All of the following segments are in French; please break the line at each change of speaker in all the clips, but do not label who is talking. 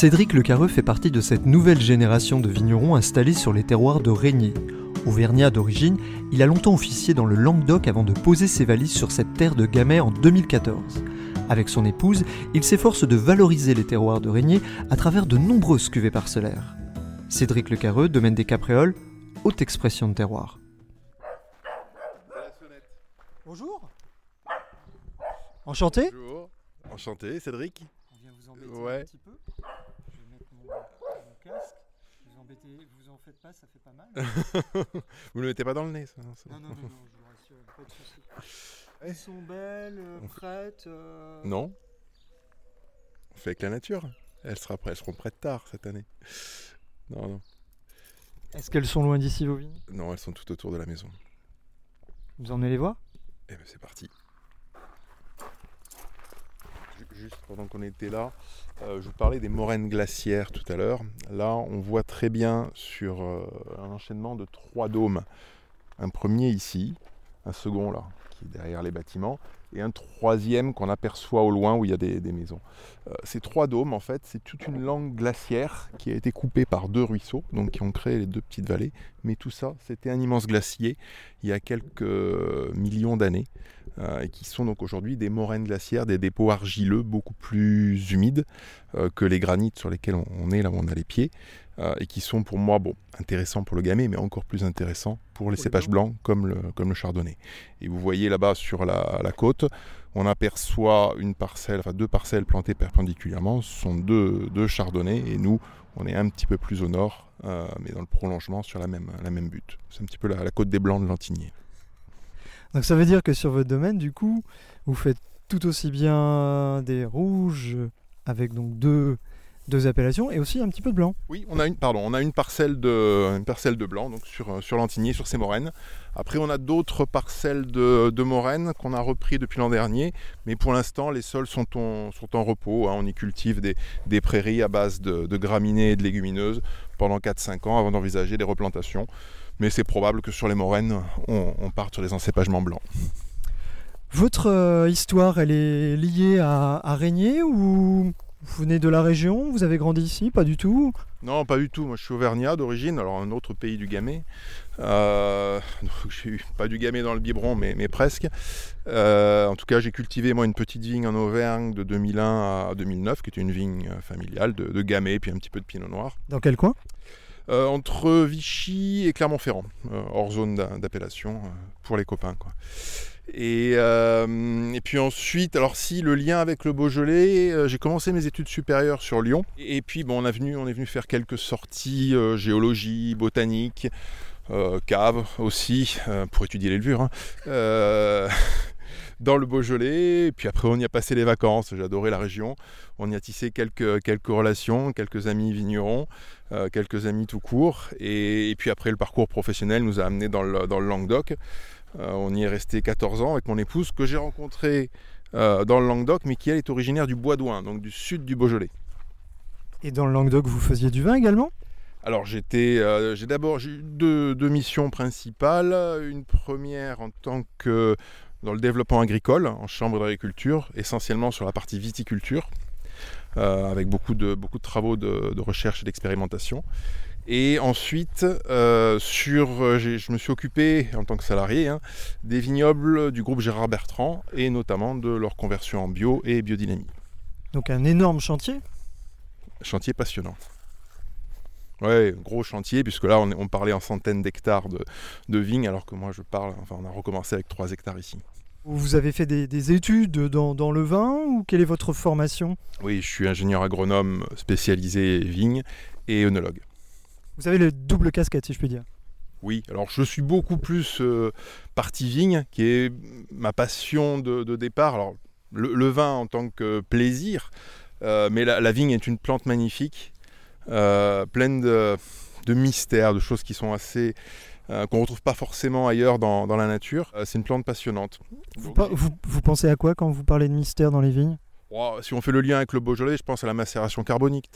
Cédric Le Carreux fait partie de cette nouvelle génération de vignerons installés sur les terroirs de Régnier. Auvergnat d'origine, il a longtemps officié dans le Languedoc avant de poser ses valises sur cette terre de Gamay en 2014. Avec son épouse, il s'efforce de valoriser les terroirs de Régnier à travers de nombreuses cuvées parcellaires. Cédric Le Carreux, domaine des Capréoles, haute expression de terroir.
Bonjour. Enchanté.
Bonjour. Enchanté, Cédric.
On vient vous embêter
Ouais.
un petit peu. Je vais mettre mon, mon casque. Vous embêtez, vous en faites pas, ça fait pas mal.
Vous ne le mettez pas dans le nez, ça non,
non, non, non, non, je vous rassure, pas de soucis. Elles sont belles, euh, prêtes. euh,
Non. On fait avec la nature. Elles, sera elles seront prêtes tard cette année. Non, non.
Est-ce qu'elles sont loin d'ici vos vignes
Non, elles sont tout autour de la maison.
Vous emmenez les voir?
Eh ben c'est parti. Juste pendant qu'on était là, euh, je vous parlais des moraines glaciaires tout à l'heure. Là, on voit très bien sur euh, un enchaînement de trois dômes. Un premier ici, un second là, qui est derrière les bâtiments, et un troisième qu'on aperçoit au loin où il y a des, maisons. Euh, ces trois dômes, en fait, c'est toute une langue glaciaire qui a été coupée par deux ruisseaux, donc qui ont créé les deux petites vallées. Mais tout ça, c'était un immense glacier il y a quelques euh, millions d'années euh, et qui sont donc aujourd'hui des moraines glaciaires, des dépôts argileux beaucoup plus humides que les granites sur lesquels on, on est, là où on a les pieds, euh, et qui sont pour moi bon, intéressants pour le gamay, mais encore plus intéressants pour les cépages blancs comme le, comme le chardonnay. Et vous voyez là-bas sur la, la côte, on aperçoit une parcelle, enfin deux parcelles plantées perpendiculairement, ce sont deux, deux chardonnays, et nous, on est un petit peu plus au nord, euh, mais dans le prolongement sur la même, la même butte. C'est un petit peu la, la côte des Blancs de Lantigné.
Donc ça veut dire que sur votre domaine, du coup, vous faites tout aussi bien des rouges avec donc deux, deux appellations et aussi un petit peu de blanc.
Oui, on a une, pardon, on a une parcelle de, une parcelle de blanc donc sur, euh, sur Lantigny, sur ces moraines. Après, on a d'autres parcelles de, de moraines qu'on a repris depuis l'an dernier, mais pour l'instant, les sols sont en, sont en repos. hein. On y cultive des, des prairies à base de, de graminées et de légumineuses pendant 4-5 ans avant d'envisager des replantations. Mais c'est probable que sur les moraines, on, on parte sur des encépagements blancs.
Votre euh, histoire, elle est liée à, à Régnier ou vous venez de la région Vous avez grandi ici Pas du tout
Non, pas du tout. Moi, je suis auvergnat d'origine, alors un autre pays du Gamay. Euh, donc, j'ai eu pas du Gamay dans le biberon, mais, mais presque. Euh, en tout cas, j'ai cultivé moi une petite vigne en Auvergne de 2001 à 2009, qui était une vigne euh, familiale de, de Gamay, puis un petit peu de Pinot Noir,
Dans quel coin?
Euh, entre Vichy et Clermont-Ferrand, hors zone d'a- d'appellation pour les copains, quoi. Et, euh, et puis ensuite, alors si le lien avec le Beaujolais, euh, j'ai commencé mes études supérieures sur Lyon. Et puis bon, on, est venu faire quelques sorties euh, géologie, botanique, cave aussi, pour étudier les levures. hein. Dans le Beaujolais, et puis après on y a passé les vacances, j'ai adoré la région, on y a tissé quelques, quelques relations, quelques amis vignerons, euh, quelques amis tout court, et, et puis après le parcours professionnel nous a amenés dans le, dans le Languedoc, Euh, on y est resté 14 ans avec mon épouse que j'ai rencontrée euh, dans le Languedoc, mais qui elle est originaire du Bois-d'Oing, donc du sud du Beaujolais.
Et dans le Languedoc, vous faisiez du vin également?
Alors j'étais, euh, j'ai d'abord eu deux, deux missions principales. Une première en tant que dans le développement agricole, en chambre d'agriculture, essentiellement sur la partie viticulture, euh, avec beaucoup de, beaucoup de travaux de, de recherche et d'expérimentation. Et ensuite, euh, sur, euh, je me suis occupé en tant que salarié hein, des vignobles du groupe Gérard Bertrand et notamment de leur conversion en bio et biodynamie.
Donc un énorme chantier?
Chantier passionnant. Ouais, gros chantier, puisque là, on, parlait en centaines d'hectares de, de vignes, alors que moi, je parle, enfin, on a recommencé avec 3 hectares ici.
Vous avez fait des, des études dans, dans le vin ou quelle est votre formation?
Oui, je suis ingénieur agronome spécialisé vignes et œnologue.
Vous avez le double casquette, si je puis dire.
Oui, alors je suis beaucoup plus euh, partie vigne, qui est ma passion de, de départ. Alors, le, le vin en tant que plaisir, euh, mais la, la vigne est une plante magnifique, pleine de, mystères, de choses qui sont assez euh, qu'on retrouve pas forcément ailleurs dans, la nature. Euh, c'est une plante passionnante.
Vous- vous pensez à quoi quand vous parlez de mystère dans les vignes?
Si on fait le lien avec le Beaujolais, je pense à la macération carbonique.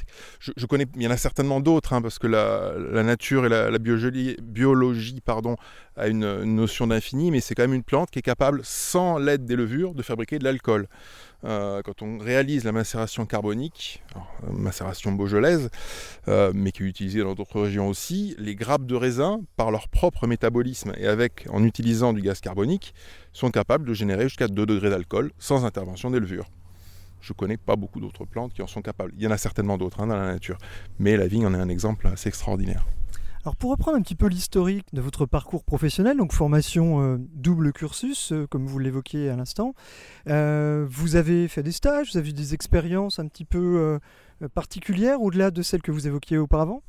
Il y en a certainement d'autres, hein, parce que la, nature et la, biologie, biologie pardon, a une, notion d'infini, mais c'est quand même une plante qui est capable, sans l'aide des levures, de fabriquer de l'alcool. Euh, quand on réalise la macération carbonique, euh, macération beaujolaise, euh, mais qui est utilisée dans d'autres régions aussi, les grappes de raisin, par leur propre métabolisme et avec, en utilisant du gaz carbonique, sont capables de générer jusqu'à 2 degrés d'alcool sans intervention des levures. Je connais pas beaucoup d'autres plantes qui en sont capables. Il y en a certainement d'autres hein, dans la nature, mais la vigne en est un exemple assez extraordinaire.
Alors pour reprendre un petit peu l'historique de votre parcours professionnel, donc formation euh, double cursus, euh, comme vous l'évoquiez à l'instant, euh, vous avez fait des stages, vous avez eu des expériences un petit peu particulières au-delà de celles que vous évoquiez auparavant?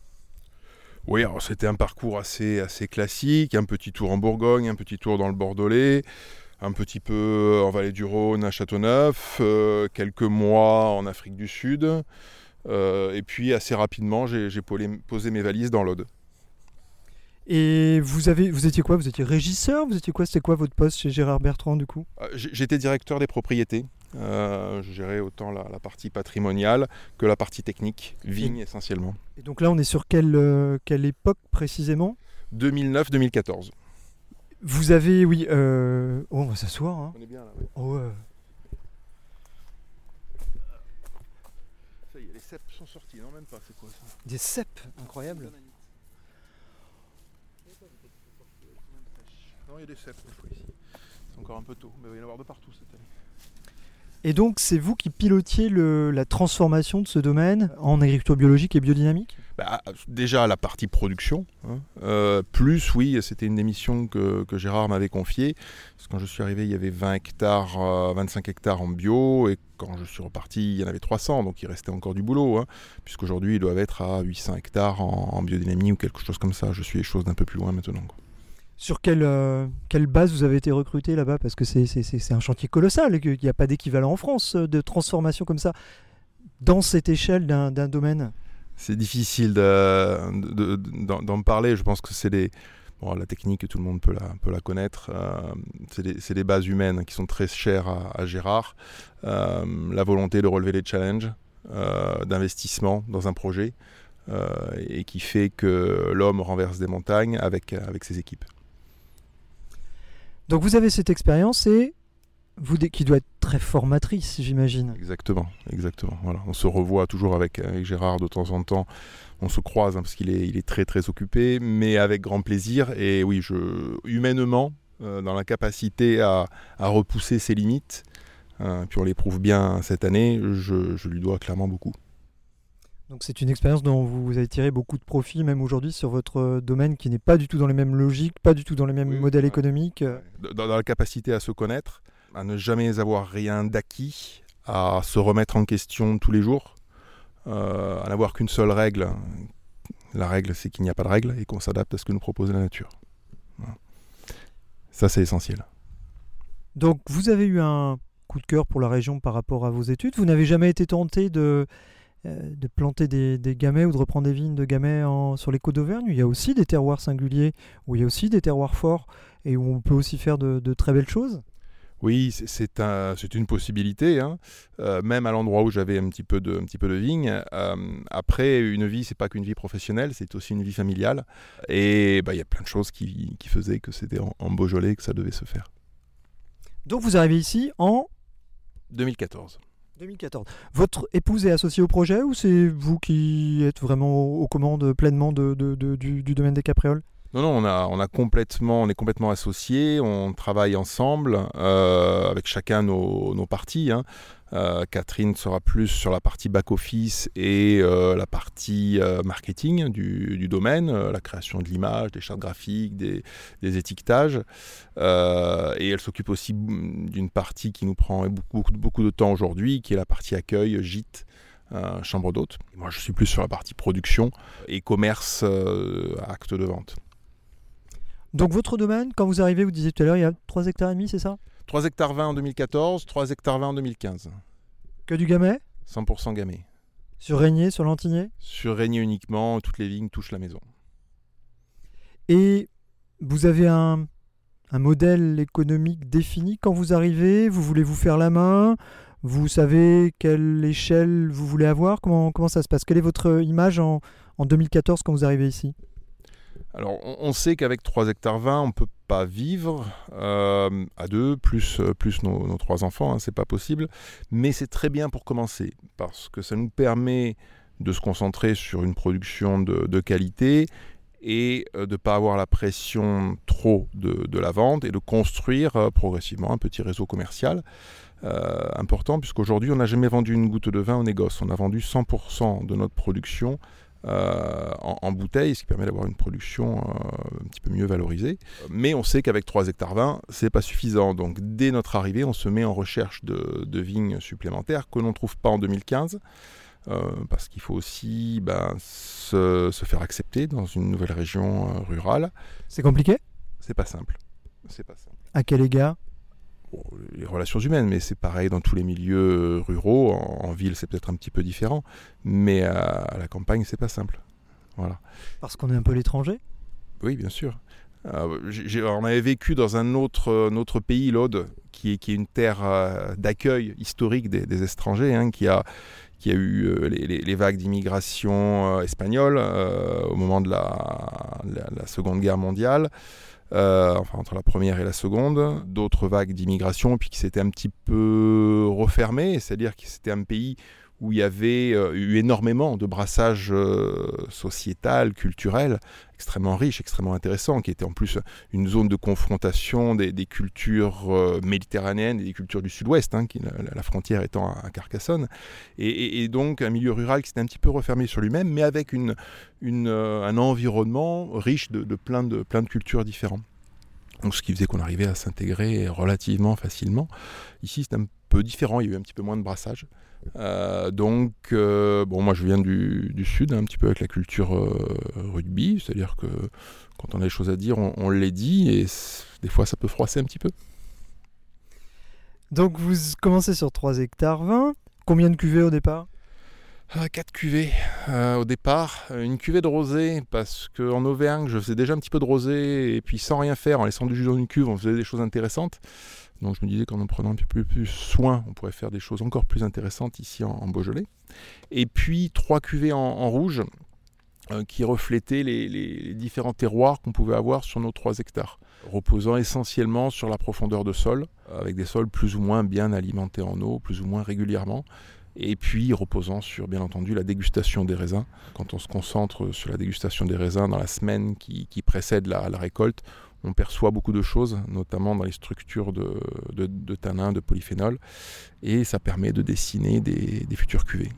Oui, alors c'était un parcours assez, assez classique, un petit tour en Bourgogne, un petit tour dans le Bordelais, un petit peu en Vallée du Rhône à Châteauneuf, euh, quelques mois en Afrique du Sud, euh, et puis assez rapidement j'ai posé mes valises dans l'Aude.
Et vous, avez, vous étiez quoi? Vous étiez régisseur? Vous étiez quoi? C'était quoi votre poste chez Gérard Bertrand du coup?
Euh, J'étais directeur des propriétés. Euh, je gérais autant la, la partie patrimoniale que la partie technique, vigne essentiellement.
Et donc là on est sur quelle, euh, quelle époque précisément?
2009-2014.
Vous avez, oui, euh... oh, on va s'asseoir. Hein.
On est bien là, oui.
Oh, euh,
Ça y est, les cèpes sont sortis, non même pas, c'est quoi ça?
Des cèpes, incroyable.
Non, il y a des cèpes des fois ici. C'est encore un peu tôt, mais il va y en avoir de partout cette année.
Et donc c'est vous qui pilotiez la transformation de ce domaine en agriculture biologique et biodynamique
Bah, déjà la partie production, hein. Euh, plus oui, c'était une des missions que, que Gérard m'avait confiée. Parce que quand je suis arrivé, il y avait 20 hectares, euh, 25 hectares en bio, et quand je suis reparti, il y en avait 300, donc il restait encore du boulot, hein, puisqu'aujourd'hui ils doivent être à 800 hectares en, en biodynamie ou quelque chose comme ça. Je suis les choses d'un peu plus loin maintenant.
Sur quelle, euh, quelle base vous avez été recruté là-bas? Parce que c'est- un chantier colossal, qu'il n'y a pas d'équivalent en France euh, de transformation comme ça dans cette échelle d'un domaine.
C'est difficile de- de- de- d'en parler. Je pense que c'est des. Bon, la technique, tout le monde peut la, peut la connaître. Euh, c'est des bases humaines qui sont très chères à, Gérard. La volonté de relever les challenges, d'investissement dans un projet, et qui fait que l'homme renverse des montagnes avec, avec ses équipes.
Donc vous avez cette expérience et vous, qui doit être très formatrice, j'imagine.
Exactement, exactement. Voilà. On se revoit toujours avec, avec Gérard de temps en temps. On se croise hein, parce qu'il est, très très occupé, mais avec grand plaisir. Et oui, je, humainement, euh, dans la capacité à, repousser ses limites, euh, puis on l'éprouve bien cette année, je lui dois clairement beaucoup.
Donc c'est une expérience dont vous avez tiré beaucoup de profit, même aujourd'hui, sur votre euh, domaine qui n'est pas du tout dans les mêmes logiques, pas du tout dans les mêmes
Oui,
modèles
ouais.
économiques. euh.
Dans, dans la capacité à se connaître, à ne jamais avoir rien d'acquis, à se remettre en question tous les jours, euh, à n'avoir qu'une seule règle. La règle, c'est qu'il n'y a pas de règle et qu'on s'adapte à ce que nous propose la nature. Voilà. Ça, c'est essentiel.
Donc vous avez eu un coup de cœur pour la région par rapport à vos études. Vous n'avez jamais été tenté de, de planter des, des gamets ou de reprendre des vignes de gamets en- sur les côtes d'Auvergne. Il y a aussi des terroirs singuliers, où il y a aussi des terroirs forts et où on peut aussi faire de, de très belles choses.
Oui, c'est- c'est un, c'est une possibilité, hein. Euh, même à l'endroit où j'avais un petit peu de, un petit peu de vigne. Euh, après, une vie, c'est pas qu'une vie professionnelle, c'est aussi une vie familiale. Et bah, il y a plein de choses qui, qui faisaient que c'était en, en Beaujolais que ça devait se faire.
Donc vous arrivez ici en
2014.
2014. Votre épouse est associée au projet ou c'est vous qui êtes vraiment aux commandes pleinement du, du domaine des caprioles?
Non, non, on, a, complètement, on est complètement associés, on travaille ensemble euh, avec chacun nos, nos parties. hein. Euh, Catherine sera plus sur la partie back-office et euh, la partie marketing du, domaine, la création de l'image, des chartes graphiques, des, étiquetages. Et elle s'occupe aussi d'une partie qui nous prend beaucoup, beaucoup, de temps aujourd'hui, qui est la partie accueil, gîte. chambre d'hôte. Moi, je suis plus sur la partie production et commerce, acte de vente.
Donc votre domaine, quand vous arrivez, vous disiez tout à l'heure, il y a 3 hectares et demi, c'est ça?
3 hectares 20 en 2014, 3 hectares 20 en 2015.
Que du gamay?
100% gamay.
Sur Régnier, sur Lantigné
Sur Régnier uniquement, toutes les vignes touchent la maison.
Et vous avez un, un modèle économique défini quand vous arrivez? Vous voulez vous faire la main? Vous savez quelle échelle vous voulez avoir? Comment, comment ça se passe? Quelle est votre image en, en 2014 quand vous arrivez ici?
Alors, on, sait qu'avec 3 hectares 20, on ne peut pas vivre euh, à deux, plus, euh, nos, trois enfants, hein, c'est pas possible. Mais c'est très bien pour commencer, parce que ça nous permet de se concentrer sur une production de, qualité et euh, de ne pas avoir la pression trop de, la vente et de construire progressivement un petit réseau commercial euh, important, puisqu'aujourd'hui, on n'a jamais vendu une goutte de vin au négoce. On a vendu 100% de notre production en, en bouteille, ce qui permet d'avoir une production euh, un petit peu mieux valorisée. Mais on sait qu'avec 3 hectares 20, c'est pas suffisant. Donc dès notre arrivée, on se met en recherche de, de vignes supplémentaires que l'on ne trouve pas en 2015. Euh, parce qu'il faut aussi ben, se, se, faire accepter dans une nouvelle région euh, rurale.
C'est compliqué?
C'est pas simple. C'est pas simple.
À quel égard?
Bon, Les relations humaines, mais c'est pareil dans tous les milieux ruraux. En, en ville, c'est peut-être un petit peu différent, mais à, à la campagne, c'est pas simple. Voilà.
Parce qu'on est un peu l'étranger?
Oui, bien sûr. Euh, on avait vécu dans un autre, autre pays, l'Aude, qui est, qui est une terre euh, d'accueil historique des, des étrangers, hein, qui, a, qui a eu euh, les, les, les, vagues d'immigration euh, espagnole euh, au moment de la, la, la, Seconde Guerre mondiale. Enfin entre la première et la seconde, d'autres vagues d'immigration, puis qui s'étaient un petit peu refermées, c'est-à-dire que c'était un pays où il y avait euh, eu énormément de brassage euh, sociétal, culturel, extrêmement riche, extrêmement intéressant, qui était en plus une zone de confrontation des, cultures euh, méditerranéennes et des cultures du sud-ouest, hein, la, frontière étant à, Carcassonne, et, donc un milieu rural qui s'était un petit peu refermé sur lui-même, mais avec un environnement riche de, de, plein de plein de cultures différentes. Donc, ce qui faisait qu'on arrivait à s'intégrer relativement facilement. Ici, c'est un peu différent, il y a eu un petit peu moins de brassage. Euh, donc, euh, bon, moi je viens du, du, sud, un petit peu avec la culture euh, rugby, c'est-à-dire que quand on a des choses à dire, on, on les dit, et des fois ça peut froisser un petit peu.
Donc, vous commencez sur 3 hectares 20. Combien de cuvées au départ?
4 cuvées euh, au départ, une cuvée de rosé parce qu'en Auvergne je faisais déjà un petit peu de rosé et puis sans rien faire, en laissant du jus dans une cuve, on faisait des choses intéressantes. Donc je me disais qu'en en prenant un peu plus soin, on pourrait faire des choses encore plus intéressantes ici en, Beaujolais. Et puis trois cuvées en, rouge euh, qui reflétaient les, différents terroirs qu'on pouvait avoir sur nos 3 hectares, reposant essentiellement sur la profondeur de sol, avec des sols plus ou moins bien alimentés en eau, plus ou moins régulièrement, et puis reposant sur bien entendu la dégustation des raisins. Quand on se concentre sur la dégustation des raisins dans la semaine qui, précède la, récolte, on perçoit beaucoup de choses, notamment dans les structures de, tanins, de polyphénol, et ça permet de dessiner des, des futures cuvées.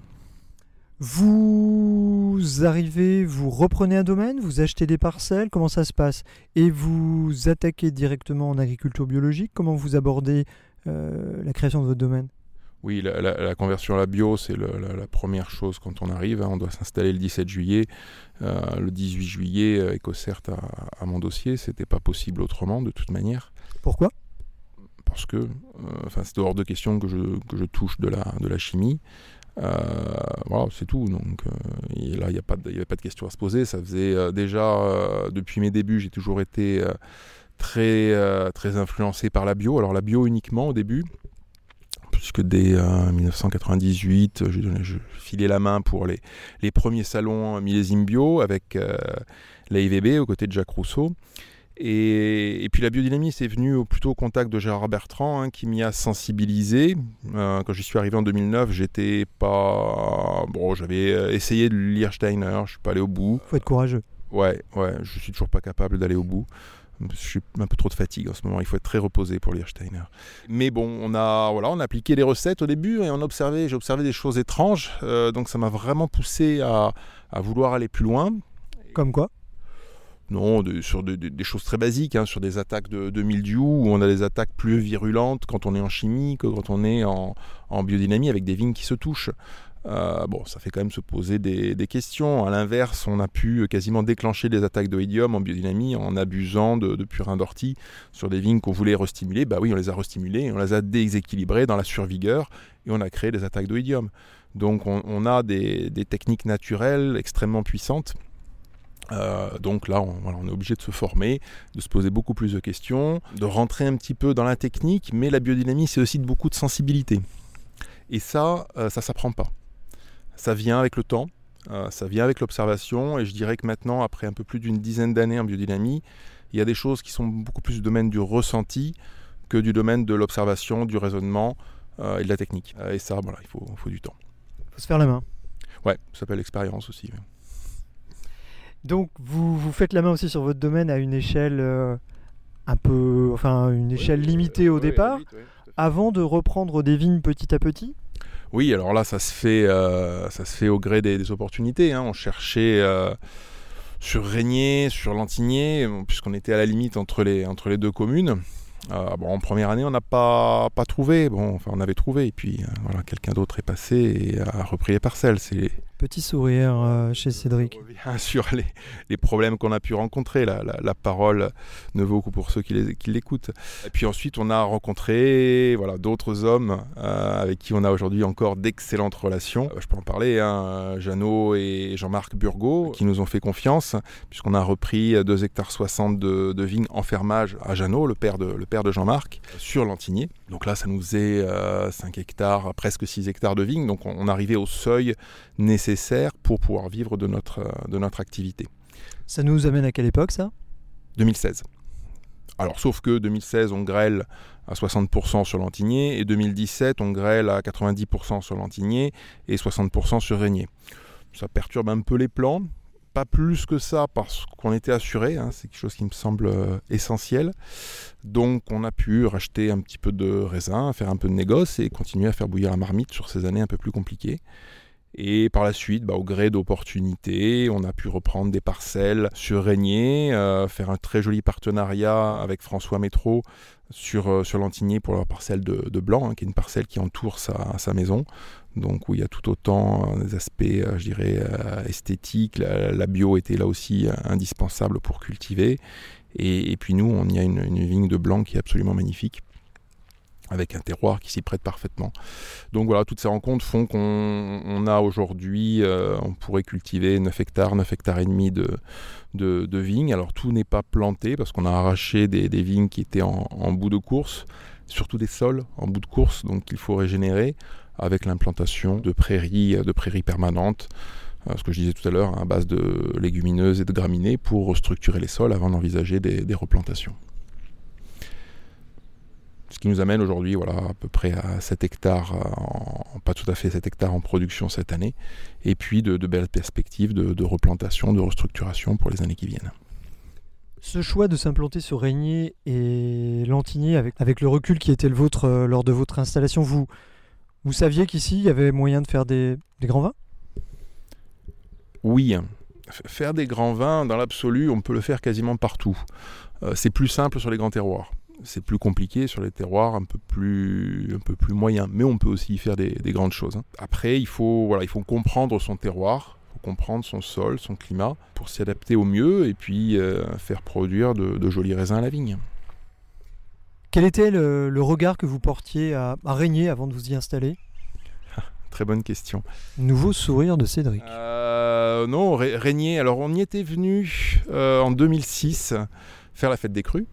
Vous arrivez, vous reprenez un domaine, vous achetez des parcelles, comment ça se passe? Et vous attaquez directement en agriculture biologique? Comment vous abordez euh, la création de votre domaine?
Oui, la, la, la, conversion à la bio, c'est la, la, première chose quand on arrive. Hein. On doit s'installer le 17 juillet. Euh, le 18 juillet, euh, EcoCert à, à, mon dossier. C'était pas possible autrement, de toute manière.
Pourquoi?
Parce que euh, c'est hors de question que je, que je touche de la, de la chimie. Euh, voilà, c'est tout. Donc et là, il n'y avait pas de question à se poser. Ça faisait déjà, depuis mes débuts, j'ai toujours été très, très influencé par la bio. Alors la bio uniquement au début puisque dès euh, 1998, je, je, filais la main pour les, les premiers salons millésime bio avec euh, l'AIVB aux côtés de Jacques Rousseau. Et, et, puis la biodynamie, c'est venu plutôt au contact de Gérard Bertrand, hein, qui m'y a sensibilisé. Euh, quand je suis arrivé en 2009, j'étais pas. Bon, j'avais euh, essayé de lire Steiner, je suis pas allé au bout.
Faut être courageux.
Ouais, ouais, je suis toujours pas capable d'aller au bout je suis un peu trop de fatigue en ce moment. Il faut être très reposé pour lire Steiner. Mais bon, on a voilà, on a appliqué les recettes au début et on observé, j'ai observé des choses étranges. Euh, donc ça m'a vraiment poussé à, à, vouloir aller plus loin.
Comme quoi?
Non, de, sur de, de, des choses très basiques, hein, sur des attaques de, de, mildiou, où on a des attaques plus virulentes quand on est en chimie que quand on est en, en biodynamie avec des vignes qui se touchent. Euh, bon, ça fait quand même se poser des, questions. À l'inverse, on a pu quasiment déclencher des attaques d'oïdium en biodynamie en abusant de, de purin d'ortie sur des vignes qu'on voulait restimuler. Bah oui, on les a restimulées, on les a déséquilibrées dans la survigueur et on a créé des attaques d'oïdium. Donc on, a des, techniques naturelles extrêmement puissantes euh, donc là, on, est obligé de se former, de se poser beaucoup plus de questions, de rentrer un petit peu dans la technique, mais la biodynamie, c'est aussi de beaucoup de sensibilité. Et ça, euh, ça s'apprend pas. Ça vient avec le temps, euh, ça vient avec l'observation, et je dirais que maintenant, après un peu plus d'une dizaine d'années en biodynamie, il y a des choses qui sont beaucoup plus du domaine du ressenti que du domaine de l'observation, du raisonnement euh, et de la technique. et ça, voilà, il faut, du temps.
Il faut se faire la main.
Ouais, ça s'appelle l'expérience aussi.
Donc vous, vous faites la main aussi sur votre domaine à une échelle euh, un peu, enfin une échelle oui, limitée euh, au oui, départ, oui, avant de reprendre des vignes petit à petit?
Oui, alors là ça se fait, euh, ça se fait au gré des, opportunités. Hein. On cherchait euh, sur Régnier, sur Lantigné, puisqu'on était à la limite entre les deux communes. Euh, bon, en première année, on n'a pas, pas trouvé. Bon, enfin, on avait trouvé. Et puis, euh, voilà, quelqu'un d'autre est passé et a repris les parcelles. C'est
Petit sourire euh, chez Cédric.
Bien sûr, les, les problèmes qu'on a pu rencontrer. La, la, la, parole ne vaut que pour ceux qui l'écoutent. Et puis ensuite, on a rencontré voilà, d'autres hommes euh, avec qui on a aujourd'hui encore d'excellentes relations. Je peux en parler, hein, Jeannot et Jean-Marc Burgot, qui nous ont fait confiance, puisqu'on a repris 2 hectares 60 de, de vignes en fermage à Jeannot, le père de, le père de Jean-Marc, sur Lantigné. Donc là, ça nous faisait 5 hectares, presque 6 hectares de vignes. Donc on, on arrivait au seuil nécessaire nécessaire pour pouvoir vivre de notre, de notre activité.
Ça nous amène à quelle époque ça?
2016. Alors sauf que 2016 on grêle à 60% sur Lantigné et 2017 on grêle à 90% sur Lantigné et 60% sur Régnier. Ça perturbe un peu les plans, plus que ça parce qu'on était assuré, hein, c'est quelque chose qui me semble euh, essentiel. Donc on a pu racheter un petit peu de raisin, faire un peu de négoce et continuer à faire bouillir la marmite sur ces années un peu plus compliquées. Et par la suite, bah, au gré d'opportunités, on a pu reprendre des parcelles sur Régnier, euh, faire un très joli partenariat avec François Métro sur, euh, sur Lantigné pour la parcelle de, de Blanc, hein, qui est une parcelle qui entoure sa, sa, maison. Donc où il y a tout autant des aspects, euh, je dirais, euh, esthétiques. La, bio était là aussi indispensable pour cultiver. Et, puis nous, on y a une vigne de Blanc qui est absolument magnifique avec un terroir qui s'y prête parfaitement. Donc voilà, toutes ces rencontres font qu'on on a aujourd'hui, euh, on pourrait cultiver 9 hectares, 9 hectares et demi de, de, vignes. Alors tout n'est pas planté parce qu'on a arraché des, des, vignes qui étaient en, en, bout de course, surtout des sols en bout de course, donc il faut régénérer avec l'implantation de prairies, de prairies permanentes, euh, ce que je disais tout à l'heure, à base de légumineuses et de graminées pour restructurer les sols avant d'envisager des replantations. Ce qui nous amène aujourd'hui voilà, à peu près à 7 hectares, en, pas tout à fait 7 hectares en production cette année, et puis de, de belles perspectives de, de, replantation, de restructuration pour les années qui viennent.
Ce choix de s'implanter sur Régnier et Lantigné, avec, avec le recul qui était le vôtre euh, lors de votre installation, vous, vous saviez qu'ici, il y avait moyen de faire des, des grands vins?
Oui. Faire des grands vins, dans l'absolu, on peut le faire quasiment partout. Euh, c'est plus simple sur les grands terroirs c'est plus compliqué sur les terroirs un peu plus, un peu plus moyens. Mais on peut aussi y faire des, des grandes choses. Hein. Après, il faut, voilà, il faut comprendre son terroir, il faut comprendre son sol, son climat, pour s'y adapter au mieux et puis euh, faire produire de, de, jolis raisins à la vigne.
Quel était le, le regard que vous portiez à, à, Régnier avant de vous y installer?
Très bonne question.
Nouveau sourire de Cédric.
Euh, non, Régnier, alors on y était venu euh, en 2006 faire la fête des crues.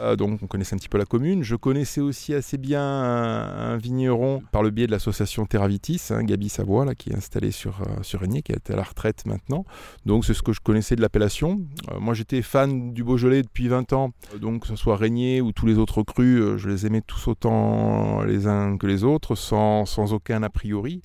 Euh, donc on connaissait un petit peu la commune. Je connaissais aussi assez bien un, vigneron par le biais de l'association Terravitis, hein, Gabi Savoie, qui est installé sur, euh, sur qui est à la retraite maintenant. Donc c'est ce que je connaissais de l'appellation. Euh, moi j'étais fan du Beaujolais depuis 20 ans, donc que ce soit Régnier ou tous les autres crus, euh, je les aimais tous autant les uns que les autres, sans, sans aucun a priori.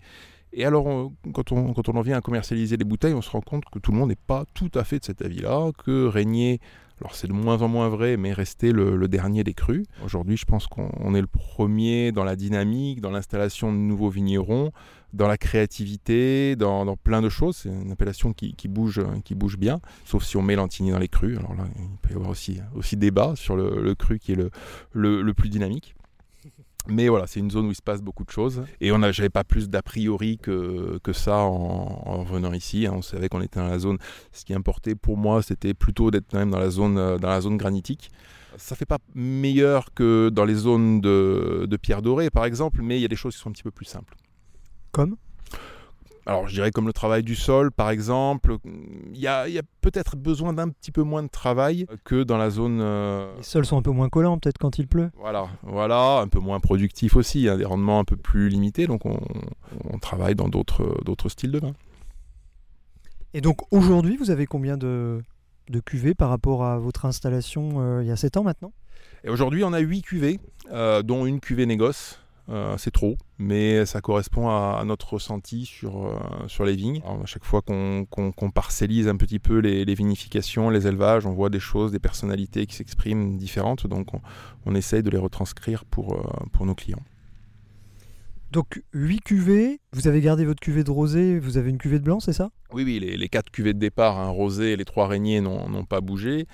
Et alors, quand, on, quand on en vient à commercialiser les bouteilles, on se rend compte que tout le monde n'est pas tout à fait de cet avis-là, que Régnier alors c'est de moins en moins vrai, mais restait le, dernier des crus. Aujourd'hui, je pense qu'on est le premier dans la dynamique, dans l'installation de nouveaux vignerons, dans la créativité, dans, plein de choses. C'est une appellation qui, bouge, qui bouge bien, sauf si on met l'antigné dans les crus. Alors là, il peut y avoir aussi, aussi débat sur le, cru qui est le, le plus dynamique. Mais voilà, c'est une zone où il se passe beaucoup de choses. Et on n'avait pas plus d'a priori que, que ça en, en venant ici. hein. On savait qu'on était dans la zone. Ce qui importait pour moi, c'était plutôt d'être quand même dans la zone, euh, dans la zone granitique. Ça fait pas meilleur que dans les zones de, de pierre dorée, par exemple, mais il y a des choses qui sont un petit peu plus simples.
Comme?
Alors, je dirais comme le travail du sol, par exemple. Il y a, peut-être besoin d'un petit peu moins de travail que dans la zone. euh,
Les sols sont un peu moins collants peut-être quand il pleut.
Voilà, voilà, un peu moins productif aussi, hein, des rendements un peu plus limités, donc on, on travaille dans d'autres d'autres styles de vin.
Et donc aujourd'hui, vous avez combien de, de cuvées par rapport à votre installation euh, il y a 7 ans maintenant?
Et aujourd'hui, on a 8 cuvées, euh, dont une cuvée négoce. Euh, c'est trop, mais ça correspond à, notre ressenti sur, euh, les vignes. À chaque fois qu'on qu'on parcellise un petit peu les, vinifications, les élevages, on voit des choses, des personnalités qui s'expriment différentes, donc on, essaye de les retranscrire pour, euh, pour nos clients.
Donc 8 cuvées, vous avez gardé votre cuvée de rosé, vous avez une cuvée de blanc, c'est ça?
Oui, oui, les, les quatre cuvées de départ, un rosé et les trois araignées n'ont pas bougé.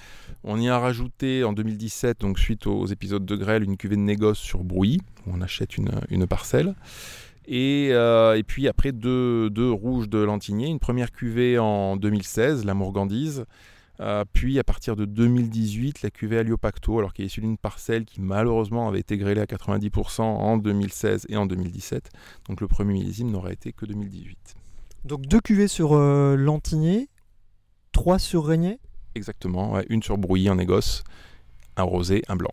On y a rajouté en 2017, donc suite aux épisodes de grêle, une cuvée de négoce sur Brouilly, où on achète une, parcelle. Et, euh, et puis après, deux, deux rouges de Lantigné. Une première cuvée en 2016, la Mourgandise. Euh, puis à partir de 2018, la cuvée Aliopacto, alors qui est issue d'une parcelle qui malheureusement avait été grêlée à 90% en 2016 et en 2017. Donc le premier millésime n'aurait été que 2018.
Donc deux cuvées sur euh, Lantigné, trois sur Régnier?
Exactement, ouais, une sur Brouilly en négoce, un rosé, un blanc.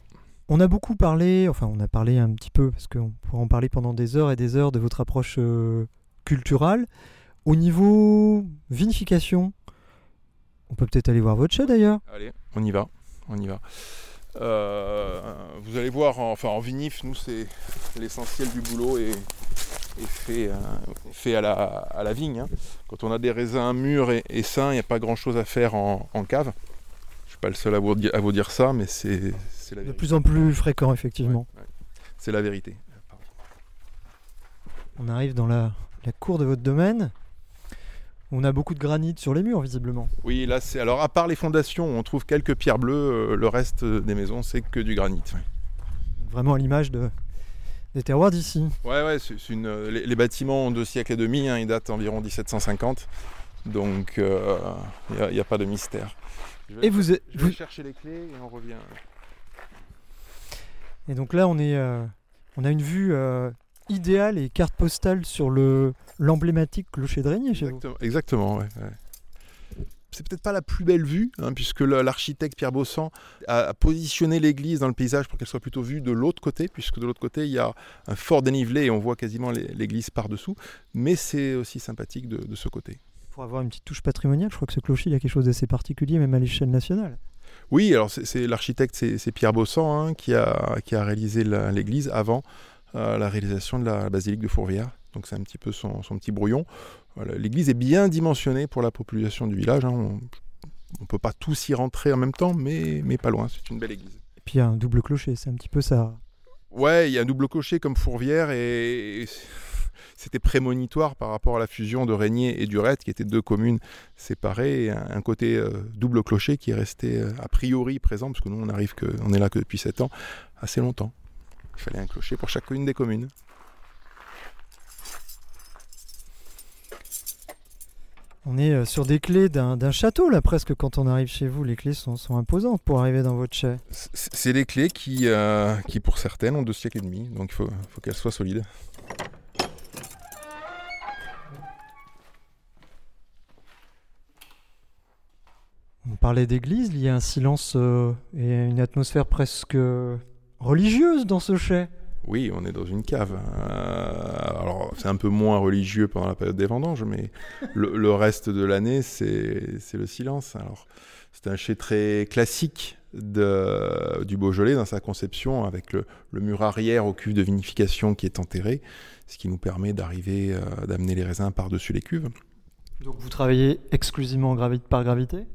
On a beaucoup parlé, enfin on a parlé un petit peu, parce qu'on pourrait en parler pendant des heures et des heures de votre approche euh, culturelle. Au niveau vinification, on peut peut-être aller voir votre chai d'ailleurs.
Allez, on y va, on y va. Euh, vous allez voir, en- enfin en vinif, nous c'est l'essentiel du boulot est, est fait, euh, fait à, la, à la vigne. hein. Quand on a des raisins mûrs et, et sains, il n'y a pas grand-chose à faire en, en cave. Je suis pas le seul à vous, di- à vous dire ça, mais c'est la
De
vérité.
plus en plus fréquent effectivement.
Ouais, ouais. C'est la vérité.
On arrive dans la, la cour de votre domaine. On a beaucoup de granit sur les murs visiblement.
Oui, là c'est alors à part les fondations, on trouve quelques pierres bleues. euh, le reste des maisons, c'est que du granit.
Vraiment à l'image de, des terroirs d'ici.
Ouais, ouais, c'est une, euh, les, bâtiments ont deux siècles et demi, hein, ils datent environ 1750. Donc, il n'y a, pas de mystère. Je vais,
Et vous, êtes-
je vais
vous-
chercher les clés et on revient.
Et donc là, on, est, euh, on a une vue euh, idéale et carte postale sur le l'emblématique clocher de Régnier chez vous.
Exactement, exactement ouais, ouais. C'est peut-être pas la plus belle vue, hein, puisque l'architecte Pierre Bossan a, positionné l'église dans le paysage pour qu'elle soit plutôt vue de l'autre côté, puisque de l'autre côté, il y a un fort dénivelé et on voit quasiment l'église par-dessous. Mais c'est aussi sympathique de- de ce côté.
Pour avoir une petite touche patrimoniale, je crois que ce clocher, il y a quelque chose d'assez particulier, même à l'échelle nationale.
Oui, alors c'est- l'architecte, c'est Pierre Bossan hein, qui, a, qui a réalisé l'église avant euh, la réalisation de la basilique de Fourvière. Donc c'est un petit peu son, son petit brouillon. Voilà, l'église est bien dimensionnée pour la population du village. hein. On ne peut pas tous y rentrer en même temps, mais, mais pas loin. C'est une belle église.
Et puis il y a un double clocher, c'est un petit peu ça.
Ouais, il y a un double cocher comme Fourvière et c'était prémonitoire par rapport à la fusion de Régnier et d'Urette, qui étaient deux communes séparées, et un, un côté euh, double clocher qui est resté euh, a priori présent, parce que nous on arrive que, on est là que depuis 7 ans, assez longtemps. Il fallait un clocher pour chacune des communes.
On est euh, sur des clés d'un château, là, presque, quand on arrive chez vous. Les clés sont, sont imposantes pour arriver dans votre chai.
C'est des clés qui, euh, qui, pour certaines, ont deux siècles et demi, donc il faut, faut qu'elles soient solides.
On parlait d'église, il y a un silence euh, et une atmosphère presque religieuse dans ce chai.
Oui, on est dans une cave. Euh, alors, c'est un peu moins religieux pendant la période des vendanges, mais le, le reste de l'année, c'est le silence. Alors, c'est un chai très classique de, du Beaujolais dans sa conception, avec le, le mur arrière au cuve de vinification qui est enterré, ce qui nous permet d'arriver, euh, d'amener les raisins par-dessus les cuves.
Donc vous travaillez exclusivement en par gravité?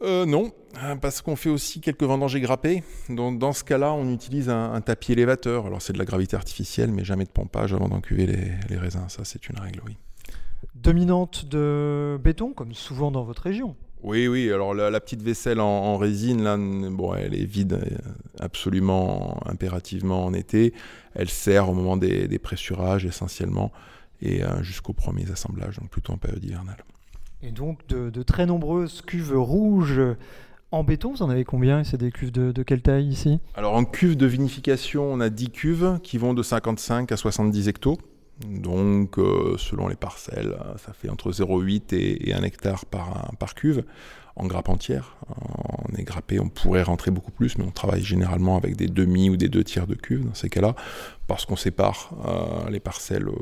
Euh, non, hein, parce qu'on fait aussi quelques vendangers grappés. Donc, dans ce cas-là, on utilise un, un tapis élévateur. Alors, c'est de la gravité artificielle, mais jamais de pompage avant d'encuver les, les raisins. Ça, c'est une règle, oui.
Dominante de béton, comme souvent dans votre région.
Oui, oui, alors la, la petite vaisselle en, en résine, là, bon, elle est vide euh, absolument, impérativement en été. Elle sert au moment des, des pressurages essentiellement et euh, jusqu'aux premiers assemblages, donc plutôt en période hivernale.
Et donc de, très nombreuses cuves rouges en béton, vous en avez combien C'est des cuves de, quelle taille ici?
Alors en cuve de vinification, on a 10 cuves qui vont de 55 à 70 hectos. Donc euh, selon les parcelles, ça fait entre 0,8 et, et 1 hectare par cuve en grappe entière. En égrappé, on pourrait rentrer beaucoup plus, mais on travaille généralement avec des demi ou des deux tiers de cuve dans ces cas-là, parce qu'on sépare euh, les parcelles euh,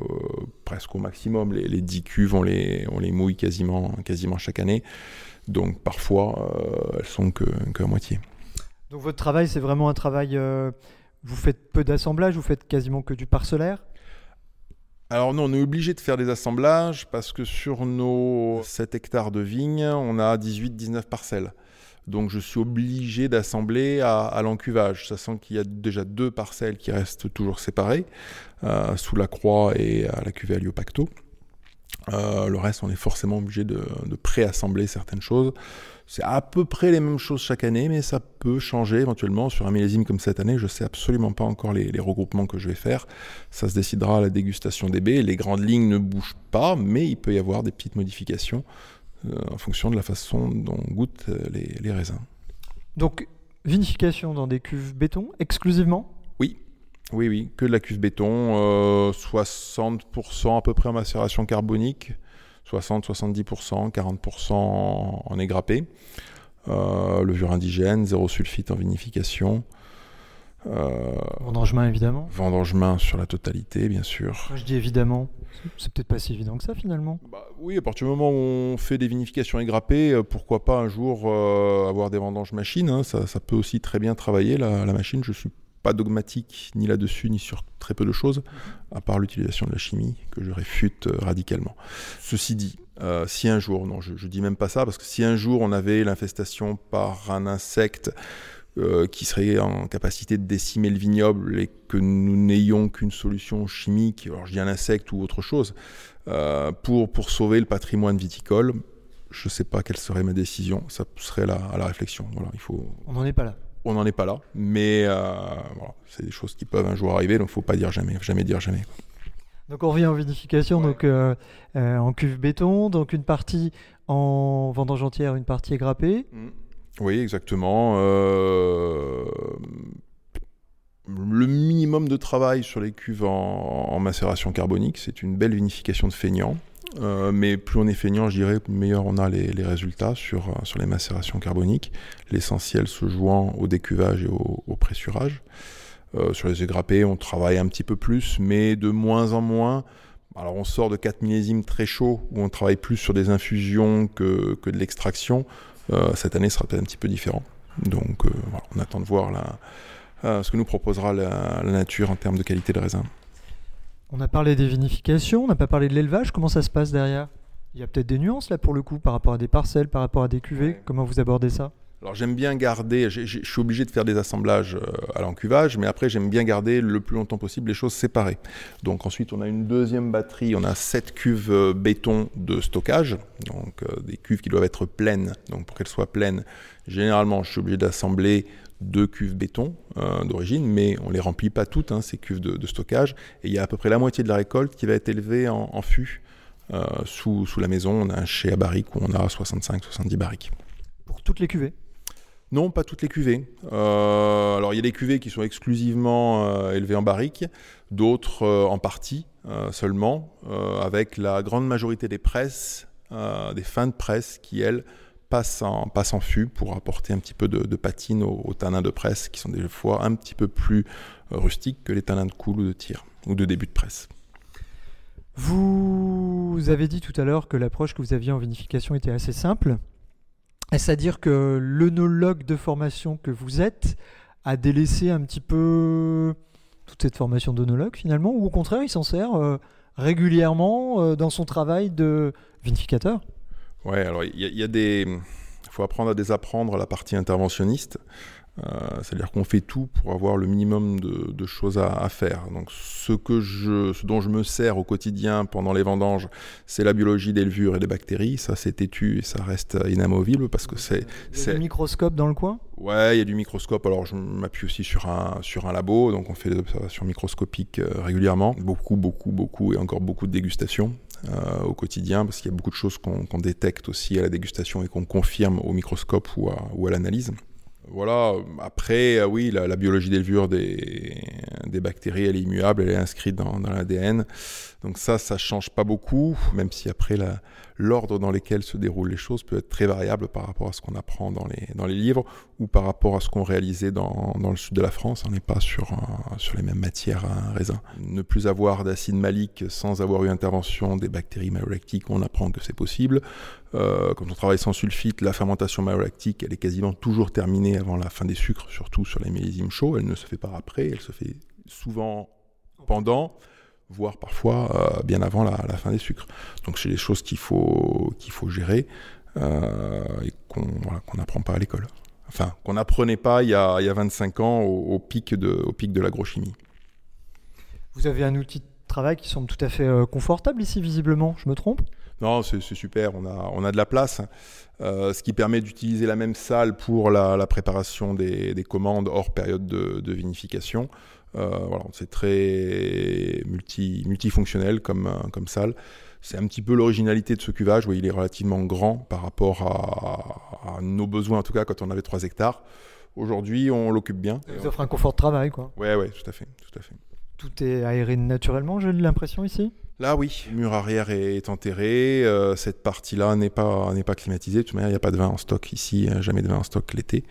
presque au maximum. Les, les 10 cuves, on les, on les mouille quasiment, quasiment chaque année. Donc parfois, euh, elles sont que, que moitié.
Donc votre travail, c'est vraiment un travail... euh, vous faites peu d'assemblage, vous faites quasiment que du parcellaire?
Alors non, on est obligé de faire des assemblages parce que sur nos 7 hectares de vignes, on a 18-19 parcelles. Donc je suis obligé d'assembler à, à l'encuvage, sachant qu'il y a déjà deux parcelles qui restent toujours séparées, euh, sous la croix et à la cuvée Aliopacto. Euh, le reste, on est forcément obligé de, de préassembler certaines choses. C'est à peu près les mêmes choses chaque année, mais ça peut changer éventuellement. Sur un millésime comme cette année, je sais absolument pas encore les, les regroupements que je vais faire. Ça se décidera à la dégustation des baies. Les grandes lignes ne bougent pas, mais il peut y avoir des petites modifications euh, en fonction de la façon dont goûtent euh, les, les raisins.
Donc vinification dans des cuves béton exclusivement?
Oui, oui, que de la cuve béton, euh, 60% à peu près en macération carbonique, 60-70%, 40% en, égrappé, euh, levure indigène, zéro sulfite en vinification, euh,
Vendangement évidemment.
vendangement sur la totalité, bien sûr.
Moi, je dis évidemment. C'est peut-être pas si évident que ça finalement.
Bah, oui, à partir du moment où on fait des vinifications égrappées, euh, pourquoi pas un jour euh, avoir des vendanges machines hein, ça, ça peut aussi très bien travailler la, la machine. Je suis pas dogmatique ni là-dessus ni sur très peu de choses, à part l'utilisation de la chimie que je réfute euh, radicalement. Ceci dit, euh, si un jour, non, je, je dis même pas ça parce que si un jour on avait l'infestation par un insecte euh, qui serait en capacité de décimer le vignoble et que nous n'ayons qu'une solution chimique, alors je dis un insecte ou autre chose, pour, pour sauver le patrimoine viticole, je ne sais pas quelle serait ma décision, ça serait la, à la réflexion. Voilà, il faut,
On n'en est pas là.
On n'en est pas là, mais euh, voilà, c'est des choses qui peuvent un jour arriver, donc il ne faut pas dire jamais, jamais dire jamais.
Donc on revient en vinification, donc euh, euh, en cuve béton, donc une partie en vendange entière, une partie égrappée.
Oui, exactement. Euh, Le minimum de travail sur les cuves en, en macération carbonique, c'est une belle vinification de feignant. Euh, mais plus on est feignant, je dirais, meilleur on a les, résultats sur, euh, sur les macérations carboniques. L'essentiel se jouant au décuvage et au, pressurage. Euh, sur les égrappés, on travaille un petit peu plus, mais de moins en moins. Alors on sort de 4 millésimes très chauds où on travaille plus sur des infusions que, que de l'extraction. Cette année sera peut-être un petit peu différent. Donc on attend de voir la, ce que nous proposera la nature en termes de qualité de raisin.
On a parlé des vinifications, on n'a pas parlé de l'élevage. Comment ça se passe derrière? Il y a peut-être des nuances là pour le coup par rapport à des parcelles, par rapport à des cuvées.
Ouais.
Comment vous abordez ça?
Alors j'aime bien garder, je suis obligé de faire des assemblages euh, à l'encuvage, mais après j'aime bien garder le plus longtemps possible les choses séparées. Donc ensuite on a une deuxième batterie, on a sept cuves euh, béton de stockage, donc euh, des cuves qui doivent être pleines. Donc pour qu'elles soient pleines, généralement je suis obligé d'assembler deux cuves béton euh, d'origine, mais on les remplit pas toutes, hein, ces cuves de, de stockage. Et il y a à peu près la moitié de la récolte qui va être élevée en, en fût. Euh, sous, sous la maison, on a un chai à barriques où on a 65-70 barriques.
Pour toutes les cuvées?
Non, pas toutes les cuvées. Euh, alors, il y a des cuvées qui sont exclusivement élevées en barrique, d'autres en partie seulement, avec la grande majorité des presses, des fins de presse qui, elles, passent en fût pour apporter un petit peu de, patine aux, aux tanins de presse qui sont des fois un petit peu plus euh, rustiques que les tanins de coule ou de tir ou de début de presse.
Vous avez dit tout à l'heure que l'approche que vous aviez en vinification était assez simple. Est-ce à dire que l'œnologue de formation que vous êtes a délaissé un petit peu toute cette formation d'œnologue finalement, ou au contraire il s'en sert euh, régulièrement euh, dans son travail de vinificateur?
Ouais, alors il y, a- il y a des. faut apprendre à désapprendre la partie interventionniste. Euh, C'est-à-dire qu'on fait tout pour avoir le minimum de, de choses à, à, faire. Donc ce, que je, ce dont je me sers au quotidien pendant les vendanges, c'est la biologie des levures et des bactéries. Ça c'est têtu et ça reste inamovible parce que c'est...
Il y a du microscope dans le coin?
Ouais, il y a du microscope. Alors je m'appuie aussi sur un, sur un labo, donc on fait des observations microscopiques euh, régulièrement. Beaucoup, beaucoup, beaucoup et encore beaucoup de dégustations. Euh, au quotidien, parce qu'il y a beaucoup de choses qu'on qu détecte aussi à la dégustation et qu'on confirme au microscope ou à, l'analyse. Voilà, après, euh, oui, la, biologie des levures des, des bactéries, elle est immuable, elle est inscrite dans, dans l'ADN. Donc ça, ça change pas beaucoup, même si après l'ordre dans lequel se déroulent les choses peut être très variable par rapport à ce qu'on apprend dans les, dans les livres ou par rapport à ce qu'on réalisait dans, dans le sud de la France. On n'est pas sur, un, sur les mêmes matières à raisin. Ne plus avoir d'acide malique sans avoir eu intervention des bactéries malolactiques, on apprend que c'est possible. Euh, quand on travaille sans sulfite, la fermentation malolactique, elle est quasiment toujours terminée avant la fin des sucres, surtout sur les millésimes chauds. Elle ne se fait pas après, elle se fait souvent pendant voire parfois euh, bien avant la, la, fin des sucres. Donc c'est des choses qu'il faut, qu'il faut gérer euh, et qu'on voilà, n'apprend pas à l'école. Enfin, qu'on n'apprenait pas il y, a, il y a 25 ans au, au pic de, au pic de l'agrochimie.
Vous avez un outil de travail qui semble tout à fait euh, confortable ici, visiblement, je me trompe?
Non, c'est super, on a, on a de la place, euh, ce qui permet d'utiliser la même salle pour la, la préparation des, des, commandes hors période de, de vinification. Euh, voilà, c'est très multi, multifonctionnel comme, comme salle. C'est un petit peu l'originalité de ce cuvage, où il est relativement grand par rapport à, à, nos besoins, en tout cas quand on avait 3 hectares. Aujourd'hui, on l'occupe bien.
Ça vous offre un confort de travail, quoi.
Ouais, ouais, tout à fait, tout à fait.
Tout est aéré naturellement, j'ai l'impression ici?
Là, oui. Le mur arrière est enterré. Euh, cette partie-là n'est pas, n'est pas climatisée. De toute manière, il n'y a pas de vin en stock ici, jamais de vin en stock l'été,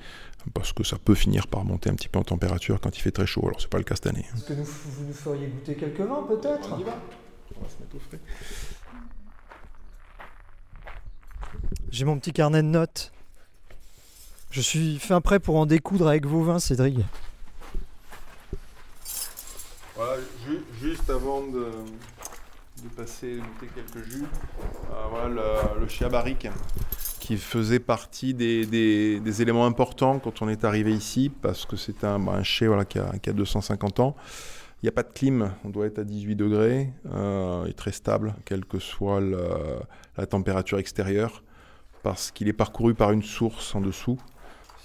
parce que ça peut finir par monter un petit peu en température quand il fait très chaud. Alors, c'est pas le cas cette année.
Est-ce que nous, vous nous feriez goûter quelques vins, peut-être
On y va. On va se mettre au frais.
J'ai mon petit carnet de notes. Je suis fin prêt pour en découdre avec vos vins, Cédric.
Voilà, ju juste avant de, de passer quelques jus, euh, voilà le, le chia barrique qui faisait partie des, des, éléments importants quand on est arrivé ici parce que c'est un, bah, un voilà, qui, a, qui a 250 ans. Il n'y a pas de clim, on doit être à 18 degrés, euh, très stable, quelle que soit la température extérieure, parce qu'il est parcouru par une source en dessous.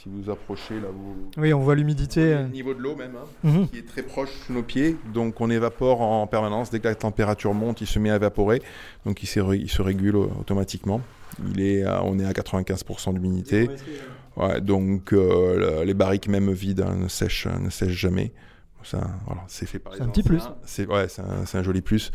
Si vous approchez là, vous.
Oui, on voit l'humidité.
Le niveau de l'eau même, hein, mm -hmm. qui est très proche sous nos pieds. Donc on évapore en permanence. Dès que la température monte, il se met à évaporer. Donc il, il se régule automatiquement. Il est à, on est à 95% d'humidité. Ouais, donc euh, les barriques, même vides, hein, ne, sèchent, ne sèchent jamais. Voilà, c'est fait par
C'est un petit plus.
C'est ouais, un, un, joli plus.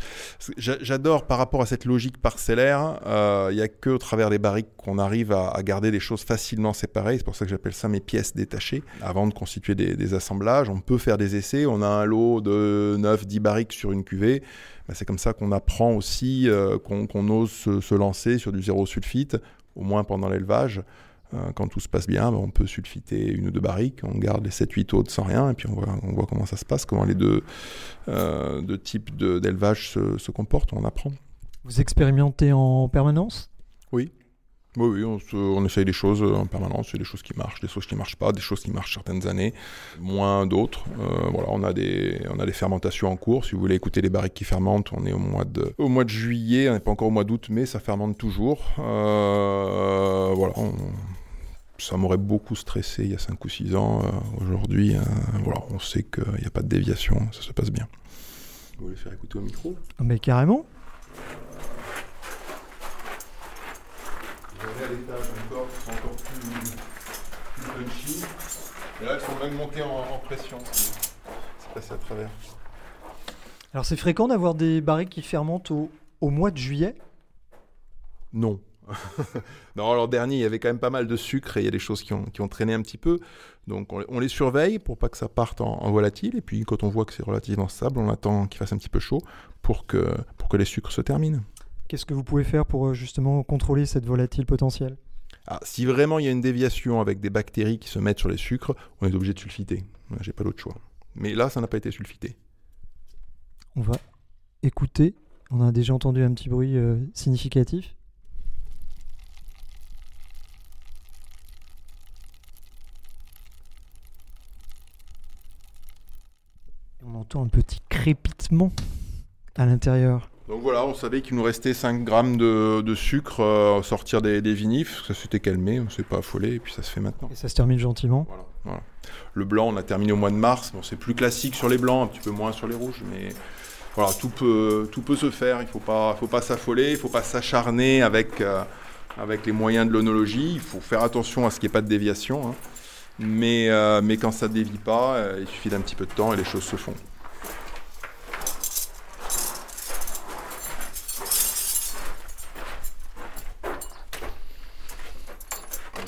J'adore par rapport à cette logique parcellaire. Il euh, n'y a que au travers des barriques qu'on arrive à, à, garder des choses facilement séparées. C'est pour ça que j'appelle ça mes pièces détachées. Avant de constituer des, des, assemblages, on peut faire des essais. On a un lot de 9-10 barriques sur une cuvée. Ben, c'est comme ça qu'on apprend aussi, euh, qu'on qu ose se, se, lancer sur du zéro sulfite, au moins pendant l'élevage. Euh, quand tout se passe bien, ben on peut sulfiter une ou deux barriques, on garde les 7-8 autres sans rien, et puis on voit, on voit, comment ça se passe, comment les deux, euh, deux types d'élevage se, se, comportent, on apprend.
Vous expérimentez en permanence?
Oui. Oui, oui on, se, on, essaye des choses en permanence, il y a des choses qui marchent, des choses qui ne marchent pas, des choses qui marchent certaines années, moins d'autres. Euh, voilà, on a, des, on a des fermentations en cours. Si vous voulez écouter les barriques qui fermentent, on est au mois de, au mois de juillet, on n'est pas encore au mois d'août, mais ça fermente toujours. Euh, voilà, on, ça m'aurait beaucoup stressé il y a 5 ou 6 ans. Euh, Aujourd'hui, euh, voilà, on sait qu'il n'y a pas de déviation, ça se passe bien. Vous voulez faire écouter au micro?
Mais carrément.
Vous allez à l'étage encore, c'est encore plus, plus punchy. Et là, elles sont même montées en, en pression. C'est passé à travers.
Alors, c'est fréquent d'avoir des barriques qui fermentent au, au mois de juillet?
Non. non, alors dernier, il y avait quand même pas mal de sucre et il y a des choses qui ont, qui ont traîné un petit peu. Donc on, on, les surveille pour pas que ça parte en, en volatile. Et puis quand on voit que c'est relativement stable, on attend qu'il fasse un petit peu chaud pour que, pour que les sucres se terminent.
Qu'est-ce que vous pouvez faire pour justement contrôler cette volatile potentielle?
Ah, Si vraiment il y a une déviation avec des bactéries qui se mettent sur les sucres, on est obligé de sulfiter. J'ai pas d'autre choix. Mais là, ça n'a pas été sulfité.
On va écouter. On a déjà entendu un petit bruit euh, significatif. On entend un petit crépitement à l'intérieur.
Donc voilà, on savait qu'il nous restait 5 grammes de, de sucre euh, au sortir des, des vinifs. Ça s'était calmé, on s'est pas affolé, et puis ça se fait maintenant.
Et ça se termine gentiment.
Voilà, voilà. Le blanc, on a terminé au mois de mars. Bon, c'est plus classique sur les blancs, un petit peu moins sur les rouges, mais voilà, tout peut, tout peut se faire. Il faut pas, faut pas s'affoler, il faut pas s'acharner avec, euh, avec les moyens de l'onologie. Il faut faire attention à ce qu'il n'y ait pas de déviation. hein. Mais, euh, mais quand ça ne dévie pas, euh, il suffit d'un petit peu de temps et les choses se font.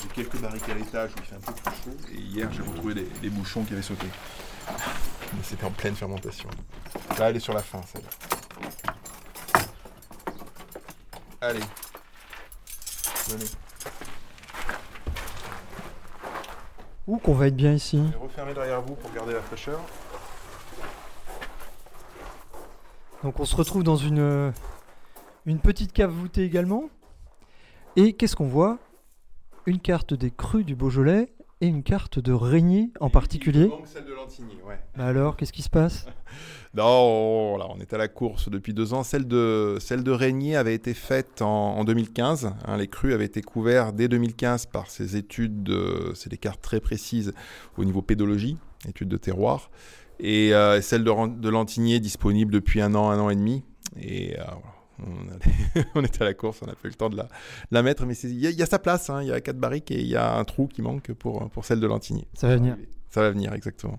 J'ai quelques barriques à l'étage où il fait un peu plus chaud. Et hier, j'ai retrouvé des, des bouchons qui avaient sauté. Mais c'était en pleine fermentation. Là, elle est sur la fin, celle-là. Allez. Venez.
Ouh, qu'on va être bien ici.
Je vais refermer derrière vous pour garder la fraîcheur.
Donc on se retrouve dans une, euh, une petite cave voûtée également. Et qu'est-ce qu'on voit? Une carte des crus du Beaujolais et une carte de Régnier en particulier.
Il manque celle de Lantigny, ouais.
Bah alors, qu'est-ce qui se passe?
Non, là, on est à la course depuis deux ans. Celle de, celle de Régnier avait été faite en, en 2015. hein. les crus avaient été couverts dès 2015 par ces études, de- c'est des cartes très précises au niveau pédologie, études de terroir. Et euh, celle de, de Lantigny est disponible depuis un an, un an et demi. Et euh, voilà, on, allait- on était à la course, on a fait le temps de la, de la mettre. Mais il y, y a sa place, hein. il y a quatre barriques et il y a un trou qui manque pour, pour celle de Lantigny.
Ça va venir.
Ça va venir, exactement.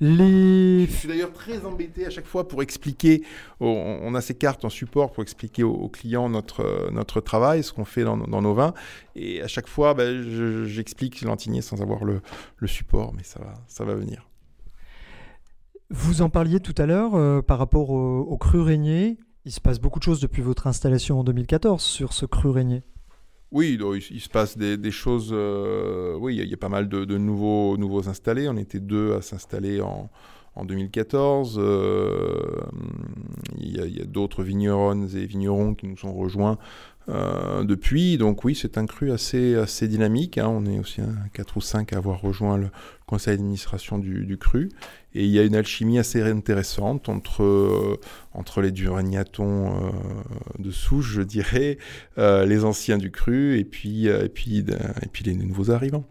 Les...
Je suis d'ailleurs très embêté à chaque fois pour expliquer, on a ces cartes en support pour expliquer aux, clients notre, notre travail, ce qu'on fait dans, dans nos vins. Et à chaque fois, ben, je- j'explique l'antigné sans avoir le, le support, mais ça va, ça va venir.
Vous en parliez tout à l'heure euh, par rapport au, au cru Régnier. Il se passe beaucoup de choses depuis votre installation en 2014 sur ce cru Régnier.
Oui, il, se passe des, choses. euh, oui, il y, a- pas mal de, nouveaux, installés. On était deux à s'installer en, en 2014. euh, il y a, il y a d'autres vigneronnes et vignerons qui nous sont rejoints euh, depuis. Donc oui, c'est un cru assez, dynamique. hein. On est aussi un 4 ou 5 à avoir rejoint le conseil d'administration du, cru. Et il y a une alchimie assez intéressante entre, euh, les duragnatons euh, de souche, je dirais, euh, les anciens du cru et puis, et puis, les nouveaux arrivants.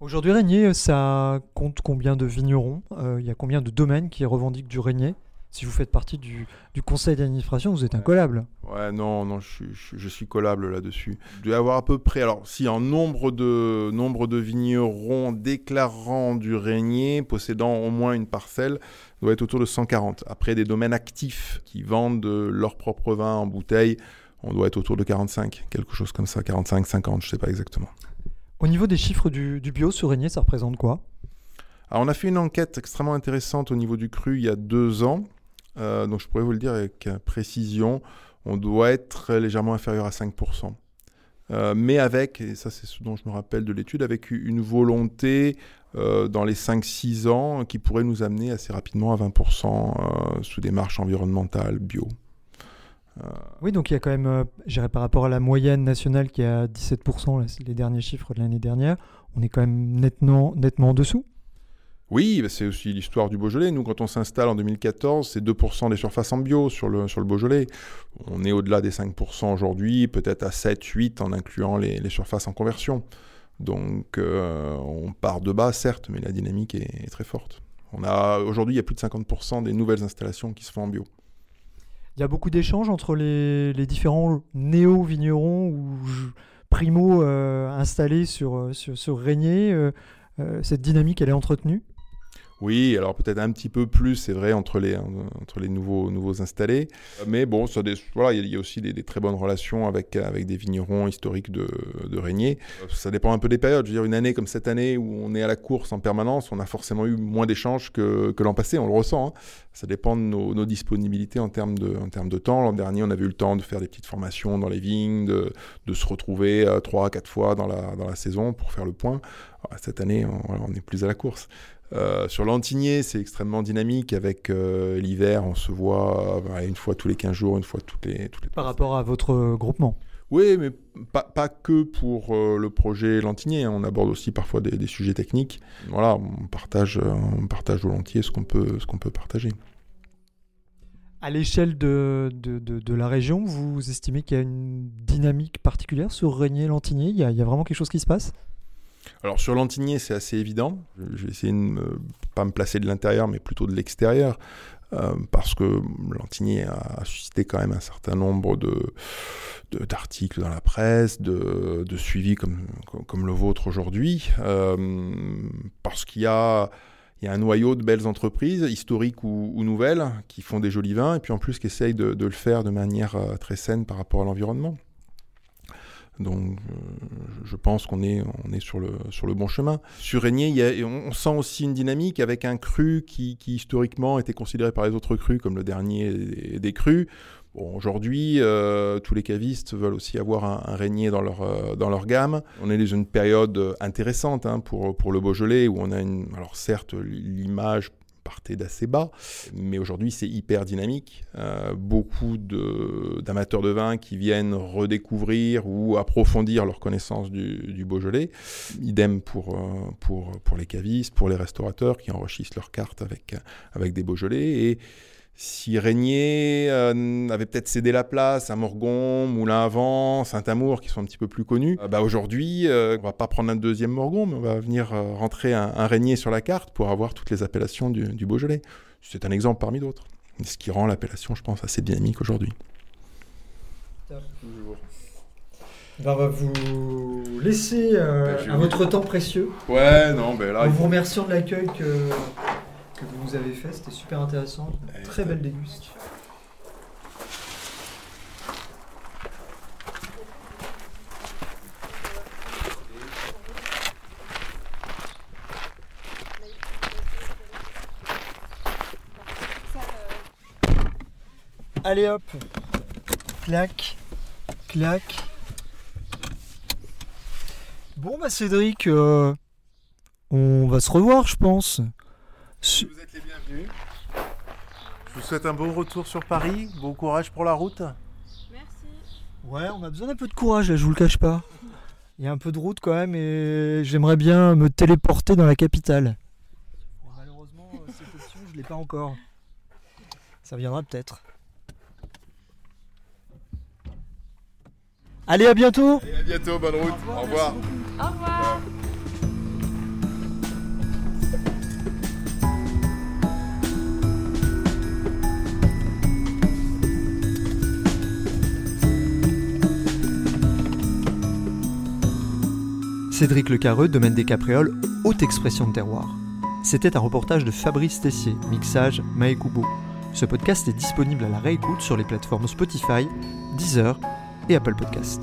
Aujourd'hui, Régnier, ça compte combien de vignerons? Il y a combien de domaines qui revendiquent du Régnier? Si vous faites partie du, du conseil d'administration, vous êtes incollable.
Ouais, non, non, je, suis- je je collable là-dessus. Doit y avoir à peu près, alors si en nombre de, nombre de vignerons déclarant du régnier, possédant au moins une parcelle, doit être autour de 140. Après, des domaines actifs qui vendent leur propre vin en bouteille, on doit être autour de 45, quelque chose comme ça, 45, 50, je sais pas exactement.
Au niveau des chiffres du, du bio sur Régnier, ça représente quoi?
Alors, on a fait une enquête extrêmement intéressante au niveau du cru il y a deux ans. Euh, donc, je pourrais vous le dire avec précision, on doit être légèrement inférieur à 5%. Euh, mais avec, et ça c'est ce dont je me rappelle de l'étude, avec une volonté euh, dans les 5-6 ans qui pourrait nous amener assez rapidement à 20% euh, sous démarche environnementale, bio.
Oui, donc il y a quand même, dirais par rapport à la moyenne nationale qui est à 17%, là, c'est les derniers chiffres de l'année dernière, on est quand même nettement, nettement en dessous.
Oui, bah, c'est aussi l'histoire du Beaujolais. Nous, quand on s'installe en 2014, c'est 2% des surfaces en bio sur le, sur le Beaujolais. On est au-delà des 5% aujourd'hui, peut-être à 7, 8 en incluant les, les surfaces en conversion. Donc, euh, on part de bas, certes, mais la dynamique est, très forte. On a Aujourd'hui, il y a plus de 50% des nouvelles installations qui se font en bio.
Il y a beaucoup d'échanges entre les, les différents néo-vignerons ou primo euh, installés sur, euh, sur, sur Régnier. cette dynamique, elle est entretenue?
Oui, alors peut-être un petit peu plus, c'est vrai, entre les, entre les nouveaux, nouveaux installés. Mais bon, voilà, il y a- aussi des, très bonnes relations avec, avec des vignerons historiques de, de Régnier. Ça dépend un peu des périodes. Je veux dire, une année comme cette année où on est à la course en permanence, on a forcément eu moins d'échanges que, que l'an passé, on le ressent. hein. Ça dépend de nos, disponibilités en termes, de, en termes de temps. L'an dernier, on avait eu le temps de faire des petites formations dans les vignes, de, de se retrouver euh, trois quatre fois dans la, dans la saison pour faire le point. Cette année, on, on est plus à la course. Euh, sur l'Antigné, c'est extrêmement dynamique. Avec euh, l'hiver, on se voit euh, une fois tous les 15 jours, une fois toutes les, toutes les
par rapport à votre euh, groupement.
Oui, mais pas, pas que pour le projet Lantinier. hein. On aborde aussi parfois des, des sujets techniques. Voilà, on partage, on partage volontiers ce qu'on peut, ce qu'on peut partager.
À l'échelle de, de, de- de la région, vous estimez qu'il y a une dynamique particulière sur Régnier-Lantigny? Il, il y a vraiment quelque chose qui se passe?
Alors sur Lantigné, c'est assez évident. Vais essayer de ne pas me placer de l'intérieur, mais plutôt de l'extérieur, euh, parce que Lantigné a, suscité quand même un certain nombre de d'articles dans la presse, de, de suivis comme, comme, le vôtre aujourd'hui, euh, parce qu'il y a, il y a un noyau de belles entreprises, historiques ou, ou nouvelles, qui font des jolis vins, et puis en plus qui essayent de, de le faire de manière euh, très saine par rapport à l'environnement. Donc, euh, je pense qu'on est, on est sur, le, sur le bon chemin. Sur Régnier, on, sent aussi une dynamique avec un cru qui, historiquement était considéré par les autres crus comme le dernier des, des crus. Bon, aujourd'hui, euh, tous les cavistes veulent aussi avoir un, un Régnier dans leur, euh, dans leur gamme. On est dans une période intéressante hein, pour, pour le Beaujolais, où on a une... Alors certes, l'image partait d'assez bas, mais aujourd'hui c'est hyper dynamique. Euh, beaucoup d'amateurs de, vin qui viennent redécouvrir ou approfondir leur connaissance du, Beaujolais. Idem pour, euh, pour, pour les cavistes, pour les restaurateurs qui enrichissent leurs cartes avec, avec des Beaujolais. Si Régnier euh, avait peut-être cédé la place à Morgon, Moulin à Vent, Saint-Amour, qui sont un petit peu plus connus, euh, bah aujourd'hui, euh, on va pas prendre un deuxième Morgon, mais on va venir euh, rentrer un, un Régnier sur la carte pour avoir toutes les appellations du, du Beaujolais. C'est un exemple parmi d'autres. Ce qui rend l'appellation, je pense, assez dynamique aujourd'hui.
Ben, on va vous laisser euh,
Ben, je
à votre temps précieux.
Ouais, non, ben là,
En vous remerciant de l'accueil que, que vous nous avez fait, c'était super intéressant. Très belle déguste. Allez hop, clac, clac. Bon bah Cédric, euh, on va se revoir je pense.
Vous êtes les bienvenus. Je vous souhaite un bon retour sur Paris. Bon courage pour la route.
Ouais, on a besoin d'un peu de courage là, je vous le cache pas. Il y a un peu de route quand même et j'aimerais bien me téléporter dans la capitale. Malheureusement, euh, cette option, je l'ai pas encore. Ça viendra peut-être. Allez, à bientôt
Et à bientôt, bonne route. Au revoir.
Au revoir.
Cédric Le Carreux, Domaine des Capréoles, haute expression de terroir. C'était un reportage de Fabrice Tessier, mixage Maekubo. Ce podcast est disponible à la réécoute sur les plateformes Spotify, Deezer et Apple Podcast.